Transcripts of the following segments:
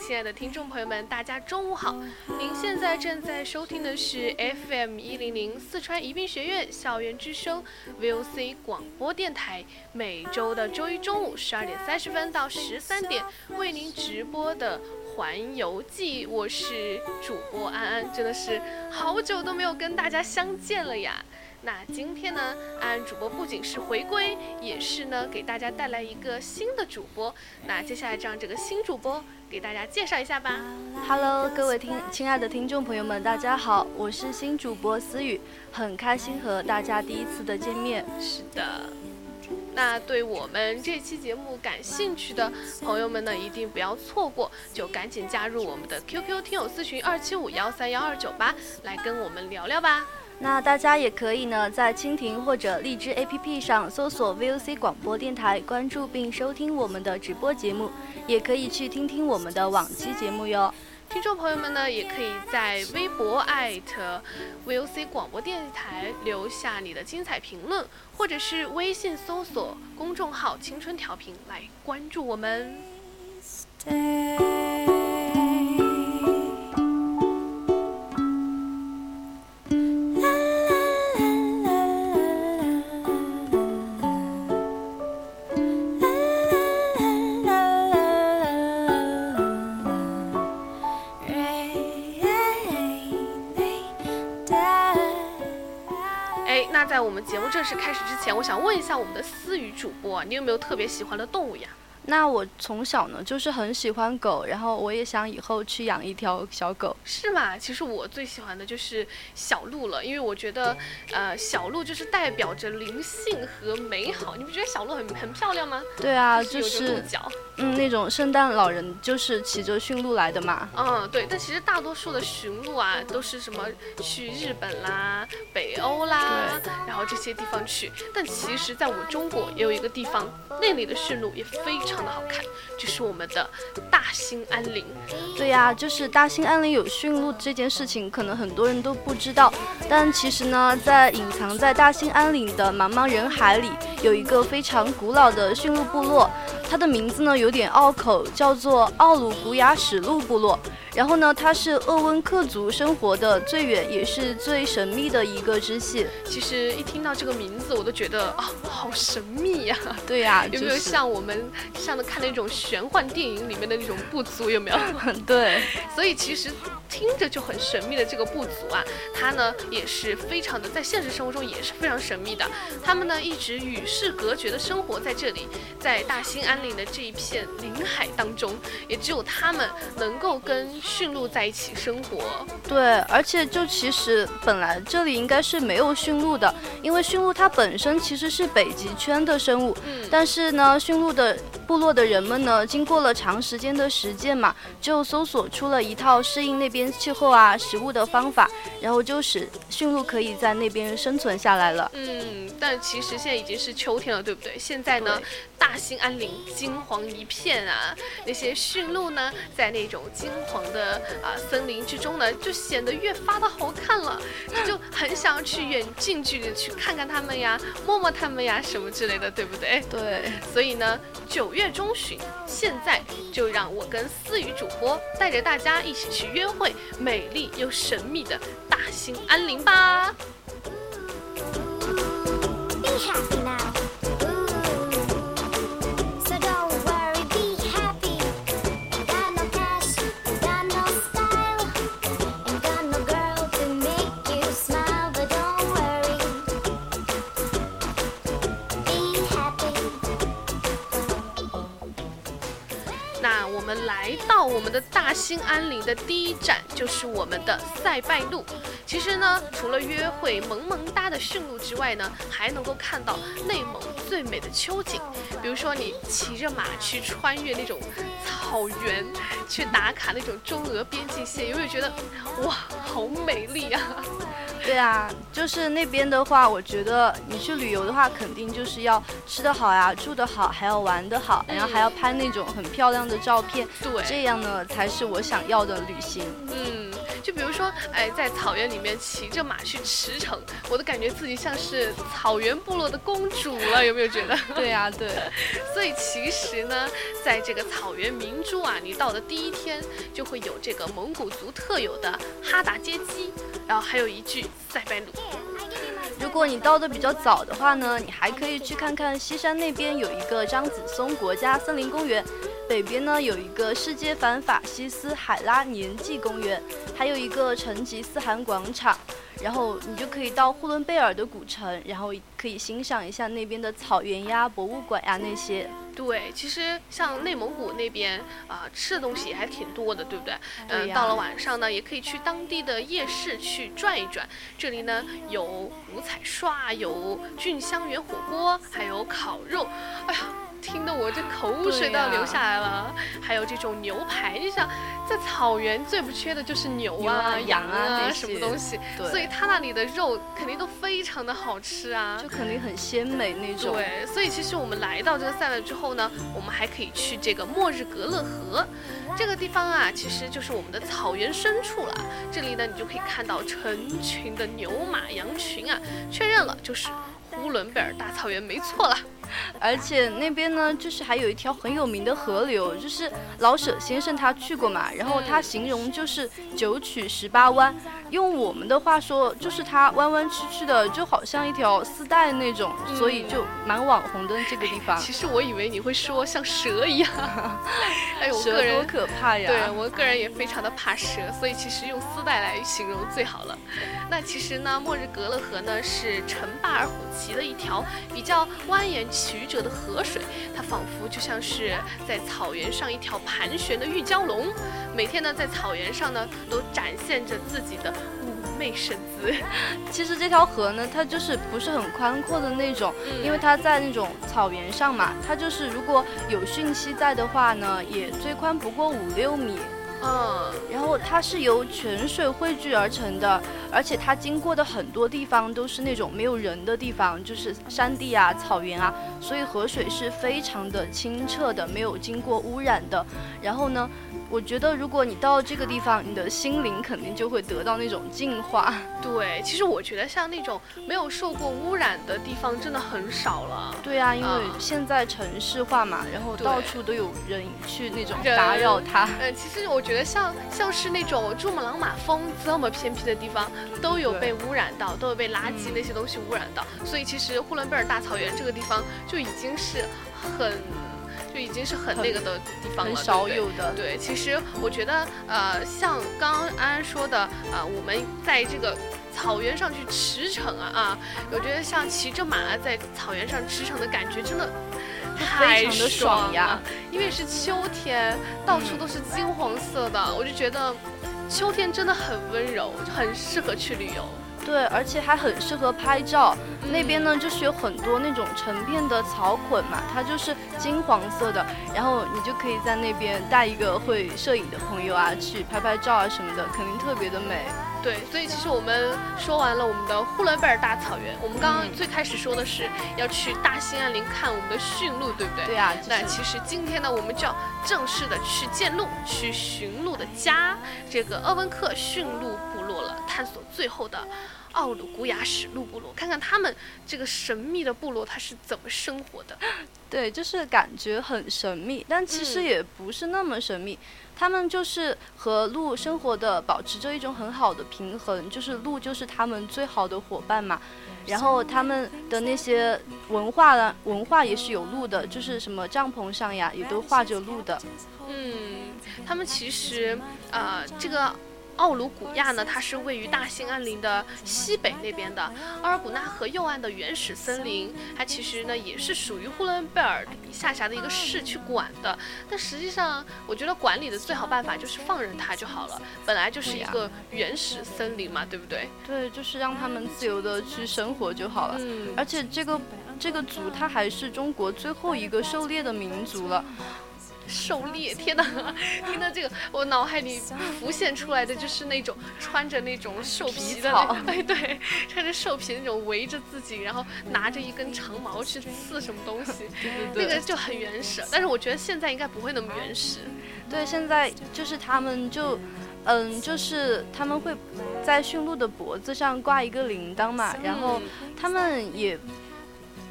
亲爱的听众朋友们，大家中午好！您现在正在收听的是 FM 一零零四川宜宾学院校园之声 VOC 广播电台，每周的周一中午十二点三十分到十三点为您直播的环游记。我是主播安安，真的是好久都没有跟大家相见了呀。那今天呢，安安主播不仅是回归，也是呢给大家带来一个新的主播。那接下来让这个新主播给大家介绍一下吧。Hello，各位听亲爱的听众朋友们，大家好，我是新主播思雨，很开心和大家第一次的见面。是的，那对我们这期节目感兴趣的朋友们呢，一定不要错过，就赶紧加入我们的 QQ 听友私群二七五幺三幺二九八，来跟我们聊聊吧。那大家也可以呢，在蜻蜓或者荔枝 APP 上搜索 VOC 广播电台，关注并收听我们的直播节目，也可以去听听我们的往期节目哟。听众朋友们呢，也可以在微博艾特 VOC 广播电台留下你的精彩评论，或者是微信搜索公众号“青春调频”来关注我们。节目正式开始之前，我想问一下我们的思雨主播，你有没有特别喜欢的动物呀？那我从小呢就是很喜欢狗，然后我也想以后去养一条小狗。是吗？其实我最喜欢的就是小鹿了，因为我觉得，呃，小鹿就是代表着灵性和美好。你不觉得小鹿很很漂亮吗？对啊，就是鹿角。嗯，那种圣诞老人就是骑着驯鹿来的嘛。嗯，对。但其实大多数的驯鹿啊，都是什么去日本啦、北欧啦，然后这些地方去。但其实，在我们中国也有一个地方，那里的驯鹿也非常。非常的好看，就是我们的大兴安岭。对呀，就是大兴安岭有驯鹿这件事情，可能很多人都不知道。但其实呢，在隐藏在大兴安岭的茫茫人海里，有一个非常古老的驯鹿部落，它的名字呢有点拗口，叫做奥鲁古雅史鹿部落。然后呢，它是鄂温克族生活的最远也是最神秘的一个支系。其实一听到这个名字，我都觉得啊，好神秘呀。对呀，有没有像我们像的看那种玄幻电影里面的那种部族？有没有？对。所以其实听着就很神秘的这个部族啊，它呢也是非常的，在现实生活中也是非常神秘的。他们呢一直与世隔绝的生活在这里，在大兴安岭的这一片林海当中，也只有他们能够跟。驯鹿在一起生活，对，而且就其实本来这里应该是没有驯鹿的，因为驯鹿它本身其实是北极圈的生物，嗯，但是呢，驯鹿的部落的人们呢，经过了长时间的实践嘛，就搜索出了一套适应那边气候啊、食物的方法，然后就使驯鹿可以在那边生存下来了。嗯，但其实现在已经是秋天了，对不对？现在呢，大兴安岭金黄一片啊，那些驯鹿呢，在那种金黄。的啊，森林之中呢，就显得越发的好看了，就很想要去远近距离去看看它们呀，摸摸它们呀，什么之类的，对不对？对。所以呢，九月中旬，现在就让我跟思雨主播带着大家一起去约会美丽又神秘的大兴安岭吧。新安岭的第一站就是我们的塞拜路。其实呢，除了约会萌萌哒的驯鹿之外呢，还能够看到内蒙最美的秋景。比如说，你骑着马去穿越那种草原，去打卡那种中俄边境线，有没有觉得哇，好美丽啊？对啊，就是那边的话，我觉得你去旅游的话，肯定就是要吃得好呀，住得好，还要玩得好，然后还要拍那种很漂亮的照片。对，这样呢才是我想要的旅行。嗯，就比如说，哎，在草原里面骑着马去驰骋，我都感觉自己像是草原部落的公主了，有没有觉得？对呀，对。所以其实呢，在这个草原明珠啊，你到的第一天就会有这个蒙古族特有的哈达接机，然后还有一句。塞班鲁。如果你到的比较早的话呢，你还可以去看看西山那边有一个张子松国家森林公园，北边呢有一个世界反法西斯海拉年纪公园，还有一个成吉思汗广场。然后你就可以到呼伦贝尔的古城，然后可以欣赏一下那边的草原呀、博物馆呀那些。对，其实像内蒙古那边啊，吃的东西还挺多的，对不对？嗯，到了晚上呢，也可以去当地的夜市去转一转。这里呢有五彩刷，有菌香园火锅，还有烤肉。哎呀！听得我这口水都要流下来了，还有这种牛排，你想在草原最不缺的就是牛啊、羊啊什么东西，所以它那里的肉肯定都非常的好吃啊，就肯定很鲜美那种。对，所以其实我们来到这个塞外之后呢，我们还可以去这个末日格勒河，这个地方啊，其实就是我们的草原深处了。这里呢，你就可以看到成群的牛马羊群啊，确认了就是呼伦贝尔大草原，没错了。而且那边呢，就是还有一条很有名的河流，就是老舍先生他去过嘛，然后他形容就是九曲十八弯，用我们的话说，就是它弯弯曲曲的，就好像一条丝带那种，所以就蛮网红的这个地方。其实我以为你会说像蛇一样，哎，我个人多可怕呀！对我个人也非常的怕蛇，所以其实用丝带来形容最好了。那其实呢，末日格勒河呢是陈坝尔虎旗的一条比较蜿蜒。曲折的河水，它仿佛就像是在草原上一条盘旋的玉蛟龙，每天呢在草原上呢都展现着自己的妩媚身姿。其实这条河呢，它就是不是很宽阔的那种，因为它在那种草原上嘛，它就是如果有汛期在的话呢，也最宽不过五六米。嗯，然后它是由泉水汇聚而成的，而且它经过的很多地方都是那种没有人的地方，就是山地啊、草原啊，所以河水是非常的清澈的，没有经过污染的。然后呢？我觉得，如果你到这个地方，你的心灵肯定就会得到那种净化。对，其实我觉得像那种没有受过污染的地方，真的很少了。对啊，因为现在城市化嘛，然后到处都有人去那种打扰它。嗯，其实我觉得像像是那种珠穆朗玛峰这么偏僻的地方，都有被污染到，都有被垃圾那些东西污染到。所以其实呼伦贝尔大草原这个地方就已经是很。就已经是很那个的地方了，很少有的。对，其实我觉得，呃，像刚刚安安说的，呃，我们在这个草原上去驰骋啊啊，我觉得像骑着马在草原上驰骋的感觉，真的非常的爽呀。因为是秋天，到处都是金黄色的，我就觉得秋天真的很温柔，就很适合去旅游。对，而且还很适合拍照。那边呢，就是有很多那种成片的草捆嘛，它就是金黄色的，然后你就可以在那边带一个会摄影的朋友啊，去拍拍照啊什么的，肯定特别的美。对，所以其实我们说完了我们的呼伦贝尔大草原，我们刚刚最开始说的是要去大兴安岭看我们的驯鹿，对不对？对啊。那其实今天呢，我们就要正式的去见鹿，去驯鹿的家，这个鄂温克驯鹿部落了，探索最后的。奥鲁古雅史路部落，看看他们这个神秘的部落，它是怎么生活的？对，就是感觉很神秘，但其实也不是那么神秘。他们就是和鹿生活的，保持着一种很好的平衡，就是鹿就是他们最好的伙伴嘛。然后他们的那些文化呢，文化也是有鹿的，就是什么帐篷上呀，也都画着鹿的。嗯，他们其实，呃，这个。奥鲁古亚呢，它是位于大兴安岭的西北那边的。奥尔古纳河右岸的原始森林，它其实呢也是属于呼伦贝尔下辖的一个市去管的。但实际上，我觉得管理的最好办法就是放任它就好了。本来就是一个原始森林嘛，对不对？对，就是让他们自由的去生活就好了。嗯，而且这个这个族，它还是中国最后一个狩猎的民族了。狩猎，天哪！听到这个，我脑海里浮现出来的就是那种穿着那种兽皮的，哎，对，穿着兽皮那种围着自己，然后拿着一根长矛去刺什么东西，对对那个就很原始。但是我觉得现在应该不会那么原始。对，现在就是他们就，嗯，就是他们会在驯鹿的脖子上挂一个铃铛嘛，然后他们也。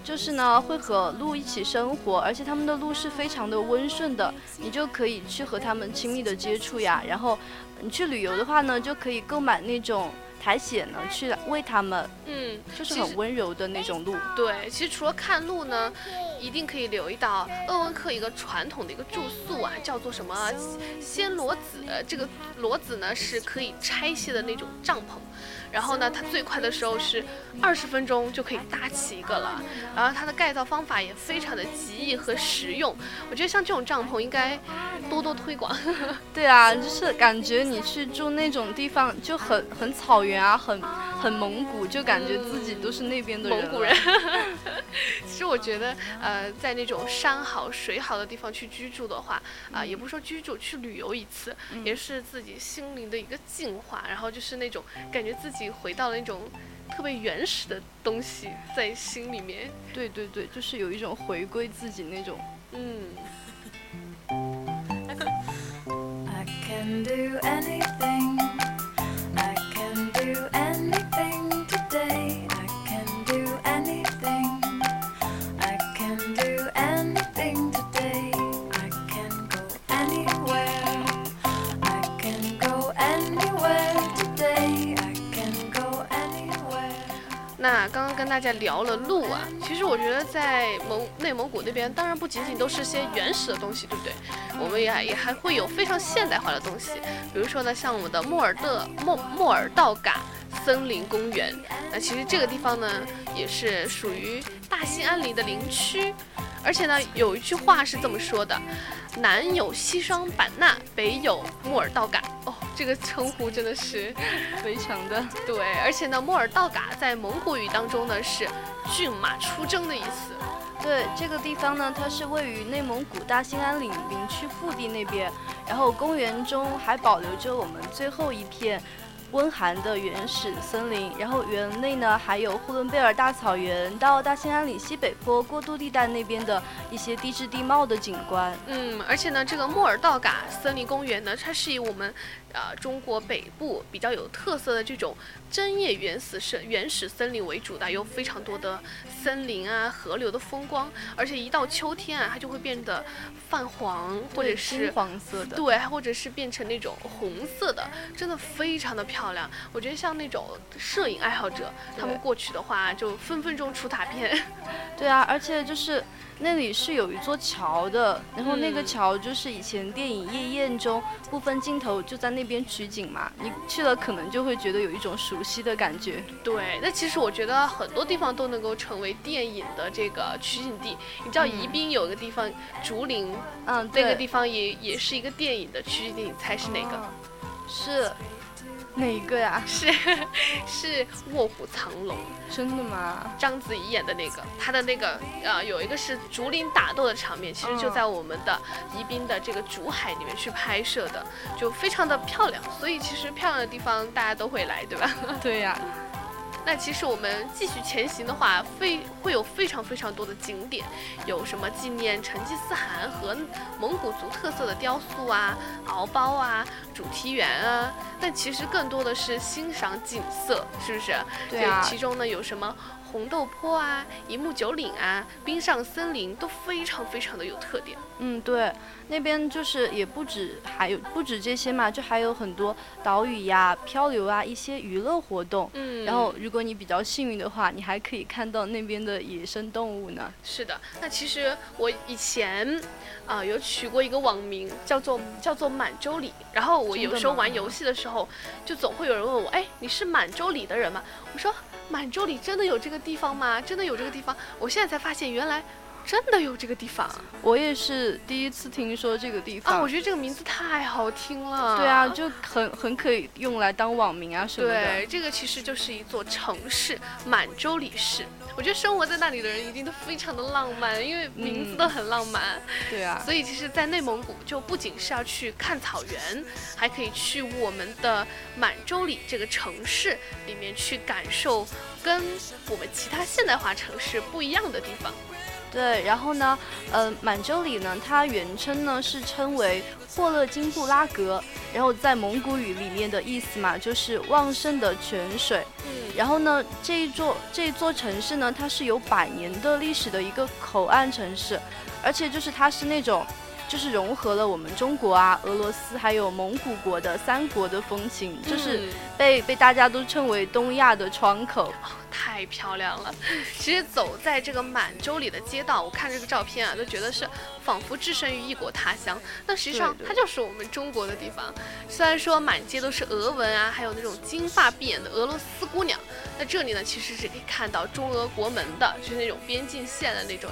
就是呢，会和鹿一起生活，而且他们的鹿是非常的温顺的，你就可以去和他们亲密的接触呀。然后，你去旅游的话呢，就可以购买那种苔藓呢，去喂它们。嗯，就是很温柔的那种鹿。对，其实除了看鹿呢，一定可以留意到鄂温克一个传统的一个住宿啊，叫做什么暹罗子。这个罗子呢，是可以拆卸的那种帐篷。然后呢，它最快的时候是二十分钟就可以搭起一个了。然后它的盖造方法也非常的极易和实用。我觉得像这种帐篷应该多多推广。对啊，就是感觉你去住那种地方就很很草原啊，很很蒙古，就感觉自己都是那边的蒙古人。其实我觉得，呃，在那种山好水好的地方去居住的话，啊，也不说居住，去旅游一次，也是自己心灵的一个净化。然后就是那种感觉自己。回到了那种特别原始的东西，在心里面。对对对，就是有一种回归自己那种。嗯。刚刚跟大家聊了路啊，其实我觉得在蒙内蒙古那边，当然不仅仅都是些原始的东西，对不对？我们也也还会有非常现代化的东西，比如说呢，像我们的莫尔的莫莫尔道嘎森林公园。那其实这个地方呢，也是属于大兴安岭的林区，而且呢，有一句话是这么说的：南有西双版纳，北有莫尔道嘎。哦。这个称呼真的是非常的对，而且呢，莫尔道嘎在蒙古语当中呢是骏马出征的意思。对，这个地方呢，它是位于内蒙古大兴安岭林区腹地那边，然后公园中还保留着我们最后一片。温寒的原始森林，然后园内呢还有呼伦贝尔大草原到大兴安岭西北坡过渡地带那边的一些地质地貌的景观。嗯，而且呢，这个莫尔道嘎森林公园呢，它是以我们。呃，中国北部比较有特色的这种针叶原始森原始森林为主的，有非常多的森林啊、河流的风光，而且一到秋天啊，它就会变得泛黄或者是黄色的，对，或者是变成那种红色的，真的非常的漂亮。我觉得像那种摄影爱好者，他们过去的话，就分分钟出大片。对啊，而且就是。那里是有一座桥的，然后那个桥就是以前电影《夜宴》中部分镜头就在那边取景嘛。你去了可能就会觉得有一种熟悉的感觉。对，那其实我觉得很多地方都能够成为电影的这个取景地。你知道宜宾有个地方竹林，嗯，那个地方也也是一个电影的取景地，你猜是哪个？是。哪一个呀？是 是《卧虎藏龙》，真的吗？章子怡演的那个，她的那个呃，有一个是竹林打斗的场面，其实就在我们的宜宾的这个竹海里面去拍摄的，就非常的漂亮。所以其实漂亮的地方大家都会来，对吧？对呀。那其实我们继续前行的话，非会有非常非常多的景点，有什么纪念成吉思汗和蒙古族特色的雕塑啊、敖包啊、主题园啊。但其实更多的是欣赏景色，是不是？对啊。其中呢有什么红豆坡啊、一木九岭啊、冰上森林都非常非常的有特点。嗯，对，那边就是也不止还有不止这些嘛，就还有很多岛屿呀、漂流啊一些娱乐活动。嗯，然后如果你比较幸运的话，你还可以看到那边的野生动物呢。是的，那其实我以前啊、有取过一个网名叫做叫做满洲里，然后我有时候玩游戏的时候，就总会有人问我，哎，你是满洲里的人吗？我说满洲里真的有这个地方吗？真的有这个地方？我现在才发现原来真的有这个地方我也是第一次听说这个地方。啊！我觉得这个名字太好听了。对啊，就很很可以用来当网名啊什么的。对，这个其实就是一座城市，满洲里市。我觉得生活在那里的人一定都非常的浪漫，因为名字嗯都很浪漫。对啊，所以其实，在内蒙古就不仅是要去看草原，还可以去我们的满洲里这个城市里面去感受跟我们其他现代化城市不一样的地方。对，然后呢，呃，满洲里呢，它原称呢是称为霍勒金布拉格，然后在蒙古语里面的意思嘛，就是旺盛的泉水。嗯，然后呢，这一座这一座城市呢，它是有百年的历史的一个口岸城市，而且就是它是那种。就是融合了我们中国啊、俄罗斯还有蒙古国的三国的风情，就是嗯被被大家都称为东亚的窗口。太漂亮了。其实走在这个满洲里的街道，我看这个照片啊，都觉得是仿佛置身于异国他乡。那实际上它就是我们中国的地方。虽然说满街都是俄文啊，还有那种金发碧眼的俄罗斯姑娘，那这里呢其实是可以看到中俄国门的，就是那种边境线的那种。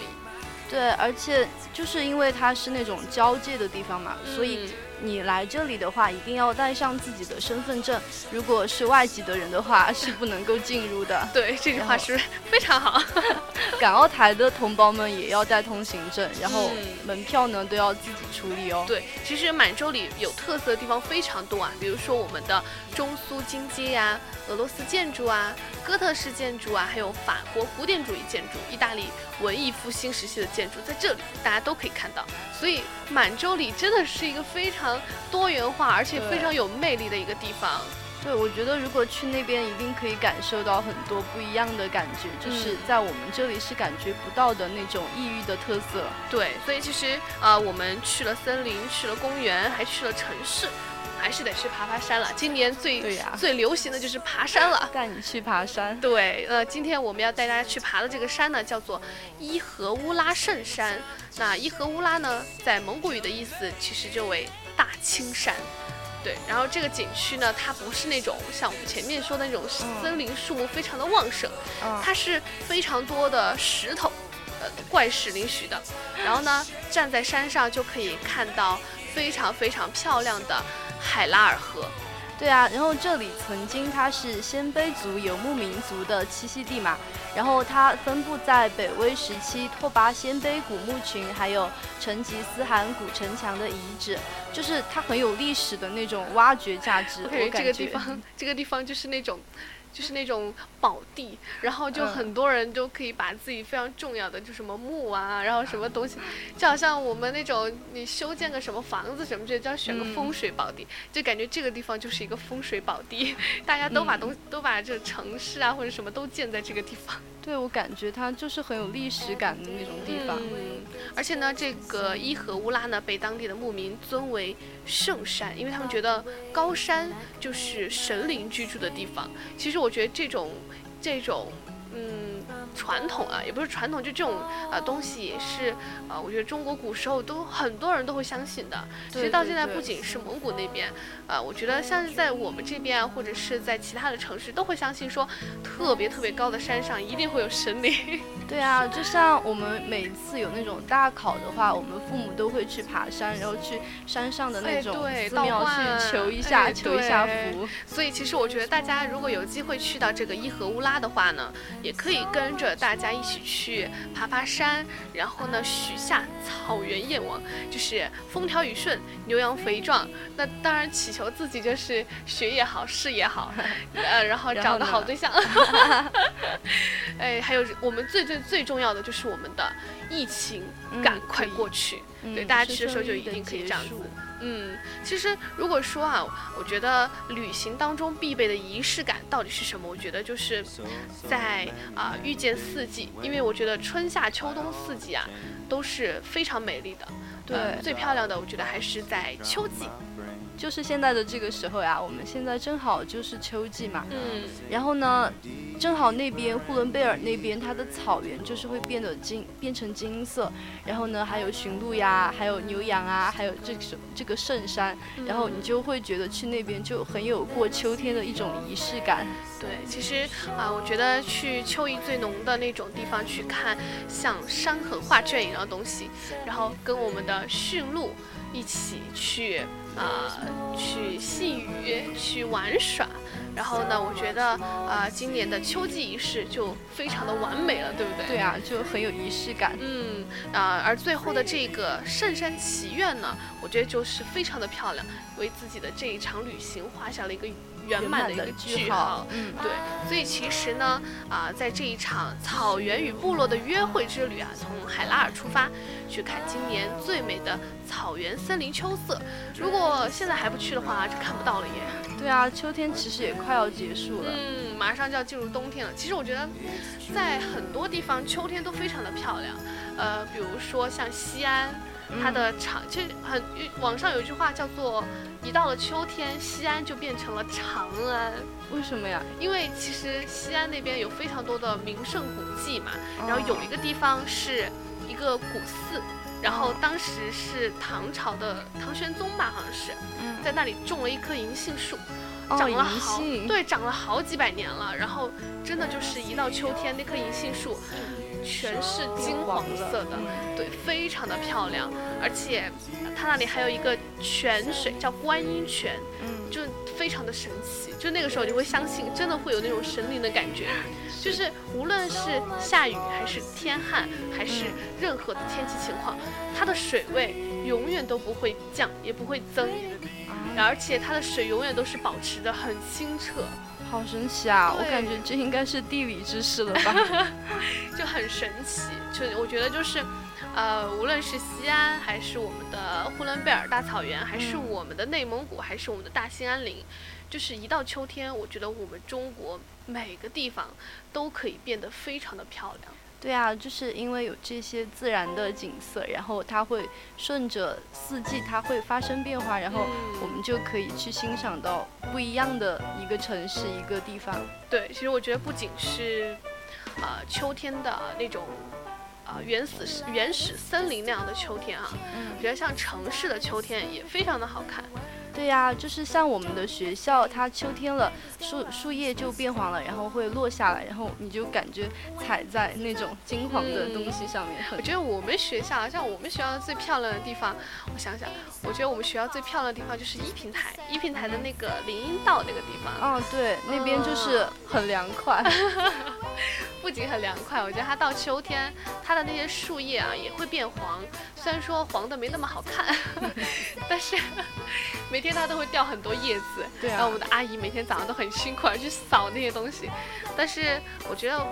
对，而且就是因为它是那种交界的地方嘛，所以嗯你来这里的话，一定要带上自己的身份证。如果是外籍的人的话，是不能够进入的。对这句话是非常好？港澳台的同胞们也要带通行证，然后嗯门票呢都要自己处理哦。对，其实满洲里有特色的地方非常多啊，比如说我们的中苏金街呀、俄罗斯建筑啊、哥特式建筑啊，还有法国古典主义建筑、意大利文艺复兴时期的建筑，在这里大家都可以看到。所以满洲里真的是一个非常多元化而且非常有魅力的一个地方。对，我觉得如果去那边，一定可以感受到很多不一样的感觉，就是嗯在我们这里是感觉不到的那种异域的特色。对，所以其实呃，我们去了森林，去了公园，还去了城市，还是得去爬爬山了。今年最对呀最流行的就是爬山了。带你去爬山。对，呃，今天我们要带大家去爬的这个山呢，叫做伊和乌拉圣山。那伊和乌拉呢，在蒙古语的意思其实就为大青山。对，然后这个景区呢，它不是那种像我们前面说的那种嗯森林树木非常的旺盛，嗯，它是非常多的石头，呃，怪石嶙峋的。然后呢，站在山上就可以看到非常非常漂亮的海拉尔河。对啊，然后这里曾经它是鲜卑族游牧民族的栖息地嘛，然后它分布在北魏时期拓跋鲜卑古墓群，还有成吉思汗古城墙的遗址，就是它很有历史的那种挖掘价值。我感觉这个地方，这个地方就是那种，就是那种宝地，然后就嗯很多人都可以把自己非常重要的，就什么墓啊，然后什么东西，就好像我们那种你修建个什么房子什么之类，就要选个嗯风水宝地，就感觉这个地方就是一个风水宝地，大家都把嗯东都把这城市啊或者什么都建在这个地方。对我感觉它就是很有历史感的那种地方。嗯，而且呢，这个伊和乌拉呢被当地的牧民尊为圣山，因为他们觉得高山就是神灵居住的地方。其实我觉得这种这种嗯传统啊，也不是传统，就这种呃东西也是呃，我觉得中国古时候都很多人都会相信的。其实到现在不仅是蒙古那边，呃，我觉得像是在我们这边啊，或者是在其他的城市，都会相信说，特别特别高的山上一定会有神灵。对啊，就像我们每次有那种大考的话，我们父母都会去爬山，然后去山上的那哎种寺庙去求一下，哎求一下福。所以其实我觉得大家如果有机会去到这个伊和乌拉的话呢，也可以跟着大家一起去爬爬山，然后呢许下草原愿望，就是风调雨顺、牛羊肥壮。那当然祈求自己就是学业好、事业好，呃，然后找个好对象。哎，还有我们最最最重要的就是我们的疫情嗯赶快过去。嗯对，大家去的时候就一定可以这样子束。嗯，其实如果说啊，我觉得旅行当中必备的仪式感到底是什么？我觉得就是在啊、遇见四季，因为我觉得春夏秋冬四季啊都是非常美丽的。对呃最漂亮的我觉得还是在秋季。就是现在的这个时候呀，我们现在正好就是秋季嘛，嗯，然后呢，正好那边呼伦贝尔那边它的草原就是会变得金，变成金色，然后呢还有驯鹿呀，还有牛羊啊，还有这个这个圣山，然后你就会觉得去那边就很有过秋天的一种仪式感。对，其实啊、我觉得去秋意最浓的那种地方去看像山河画卷一样的东西，然后跟我们的驯鹿一起去啊、去戏雨、去玩耍。然后呢，我觉得啊、今年的秋季仪式就非常的完美了，对不对？对啊，就很有仪式感。嗯啊、而最后的这个圣山祈愿呢，我觉得就是非常的漂亮，为自己的这一场旅行画下了一个圆满的一个句号。嗯，对，所以其实呢，啊、在这一场草原与部落的约会之旅啊，从海拉尔出发，去看今年最美的草原森林秋色。如果现在还不去的话，就看不到了耶。对啊，秋天其实也快要结束了。嗯，马上就要进入冬天了。其实我觉得，在很多地方秋天都非常的漂亮。呃，比如说像西安，它的长，其实很网上有一句话叫做“一到了秋天，西安就变成了长安”。为什么呀？因为其实西安那边有非常多的名胜古迹嘛，然后有一个地方是一个古寺，然后当时是唐朝的唐玄宗吧，好像是嗯。在那里种了一棵银杏树，哦长了银好杏。对，长了好几百年了，然后真的就是一到秋天，那棵银杏树全是金黄色的，对，非常的漂亮，而且它那里还有一个泉水叫观音泉，嗯，就非常的神奇，就那个时候你会相信，真的会有那种神灵的感觉，就是无论是下雨还是天旱，还是任何的天气情况，它的水位永远都不会降，也不会增，而且它的水永远都是保持的很清澈，好神奇啊！我感觉这应该是地理知识了吧？就很神奇。就我觉得就是，呃，无论是西安，还是我们的呼伦贝尔大草原，还是我们的内蒙古，还是我们的大兴安岭，就是一到秋天，我觉得我们中国每个地方都可以变得非常的漂亮。对啊，就是因为有这些自然的景色，然后它会顺着四季，它会发生变化，然后嗯我们就可以去欣赏到不一样的一个城市、一个地方。对，其实我觉得不仅是，呃，秋天的那种。啊、原始原始森林那样的秋天啊，嗯我觉得像城市的秋天也非常的好看。对呀、就是像我们的学校，它秋天了，树树叶就变黄了，然后会落下来，然后你就感觉踩在那种金黄的东西上面，很我觉得我们学校，像我们学校最漂亮的地方，我想想，我觉得我们学校最漂亮的地方就是一平台，一平台的那个林荫道那个地方，哦，对，那边就是很凉快。不仅很凉快，我觉得它到秋天，它的那些树叶啊也会变黄，虽然说黄的没那么好看，但是 每天它都会掉很多叶子，对啊然后我们的阿姨每天早上都很辛苦地去扫那些东西，但是我觉得。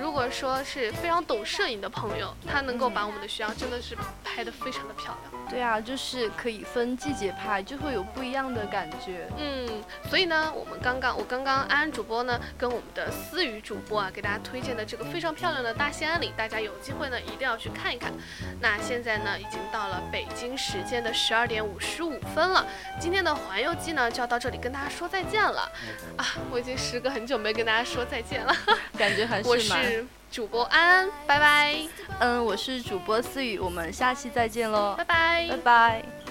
如果说是非常懂摄影的朋友，他能够把我们的学校真的是拍得非常的漂亮。对啊，就是可以分季节拍，就会有不一样的感觉。嗯，所以呢，我们刚刚我刚刚安安主播呢跟我们的思雨主播啊，给大家推荐的这个非常漂亮的大兴安岭，大家有机会呢一定要去看一看。那现在呢，已经到了北京时间的十二点五十五分了，今天的环游记呢就要到这里跟大家说再见了啊！我已经时隔很久没跟大家说再见了，感觉还是蛮……是主播安安，拜拜，嗯，我是主播思雨，我们下期再见喽拜，拜。拜拜。